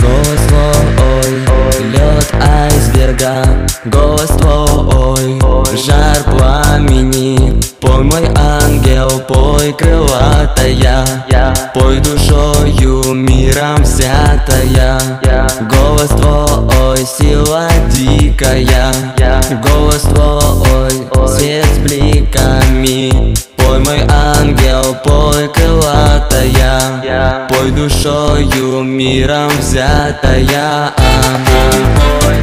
Голос твой, лед айсберга. Голос твой, жар пламени. Пой, мой ангел, пой, крылатая. Пой душою миром взятая Голос твой, сила дикая. Голос твой, свет с бликами крылатая Пой душою миром взятая. Пой,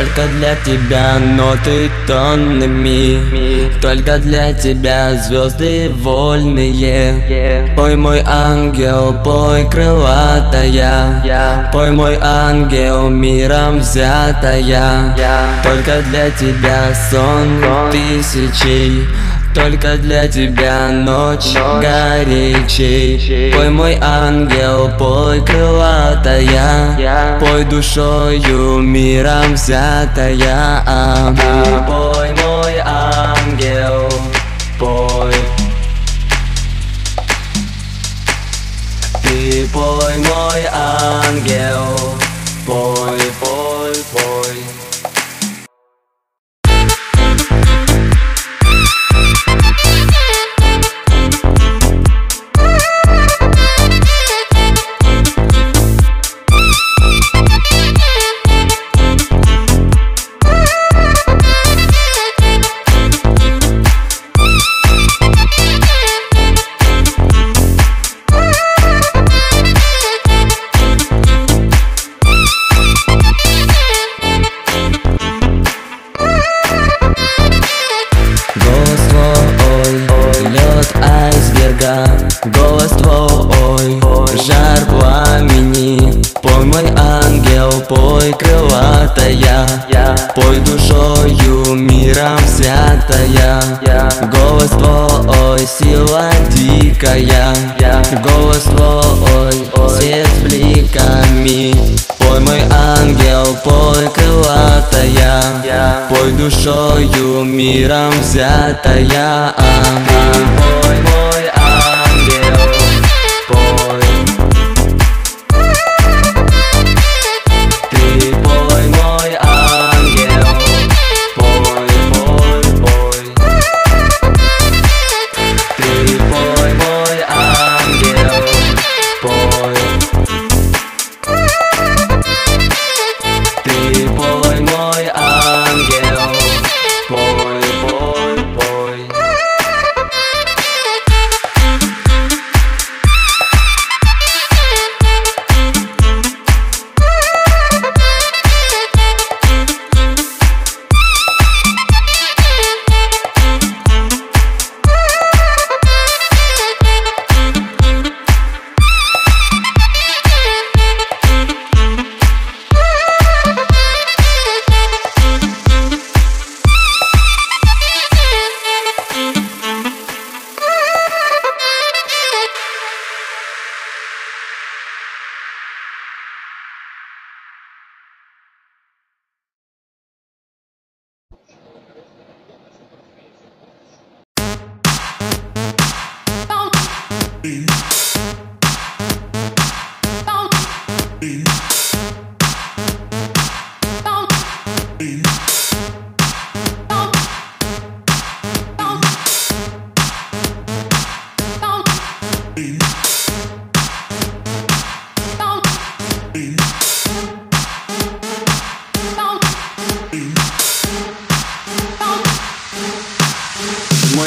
Только для тебя ноты тоннами Только для тебя звезды вольные. Пой, мой ангел, пой, крылатая. Пой, мой ангел, миром взятая. Только для тебя сон тысячей только для тебя ночь горячей. Пой, мой ангел, пой, крылатая. Пой душою миром взятая Пой, мой ангел, пой, крылатая Пой душою миром взятая Голос твой, сила дикая. Голос твой, свет бликами. Пой, мой ангел, пой, крылатая. Пой душою миром взятая Пой, мой ангел, Мой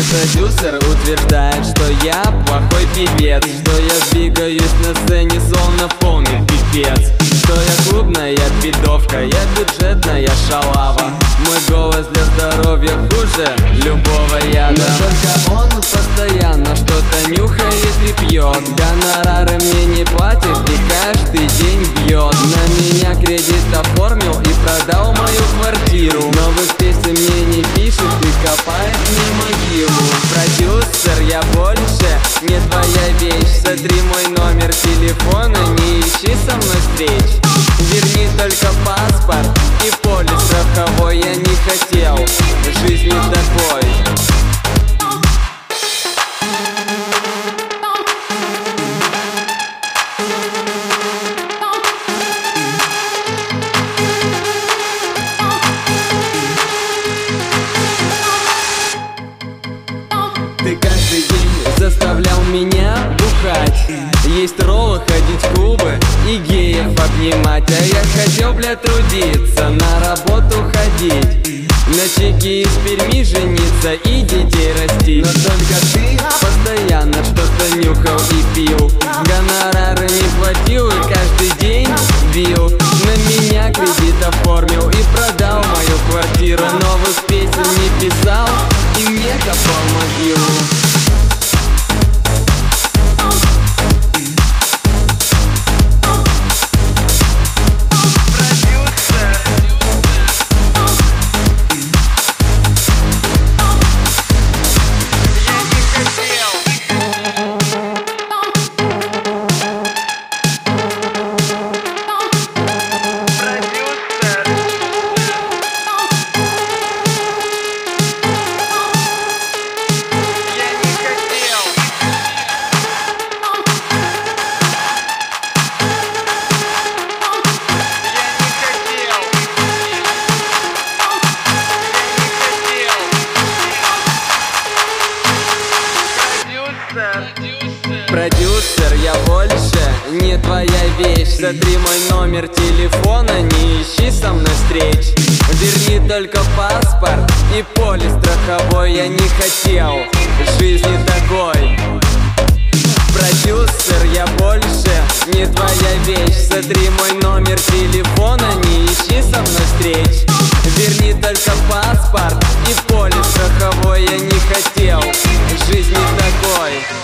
продюсер утверждает, что я плохой певец. Что я двигаюсь на сцене, словно полный пипец. Что я клубная бедовка, я бюджетная шалава. Мой голос для здоровья хуже любого яда. Но только он постоянно что-то нюхает и пьет. Гонорары мне не платит и каждый день бьет. На меня кредит оформил и продал мою квартиру. Новых песен мне не пишет и копает меня могилу Продюсер, я больше. Не твоя вещь. Сотри мой номер телефона, А я хотел, бля, трудиться, на работу ходить. На чеки из Перми жениться и детей растить. Но только ты постоянно что-то нюхал и пил. Гонорары не платил и каждый день бил. На меня кредит оформил и продал мою квартиру. Новых песен не писал и мне копал могилу Продюсер, я больше не твоя вещь. Сотри мой номер телефона, не ищи со мной встреч. Верни только паспорт и полис страховой Я не хотел жизни такой. Продюсер, я больше не твоя вещь. Сотри мой номер телефона, не ищи со мной встреч. Верни только паспорт и полис страховой Я не хотел жизни такой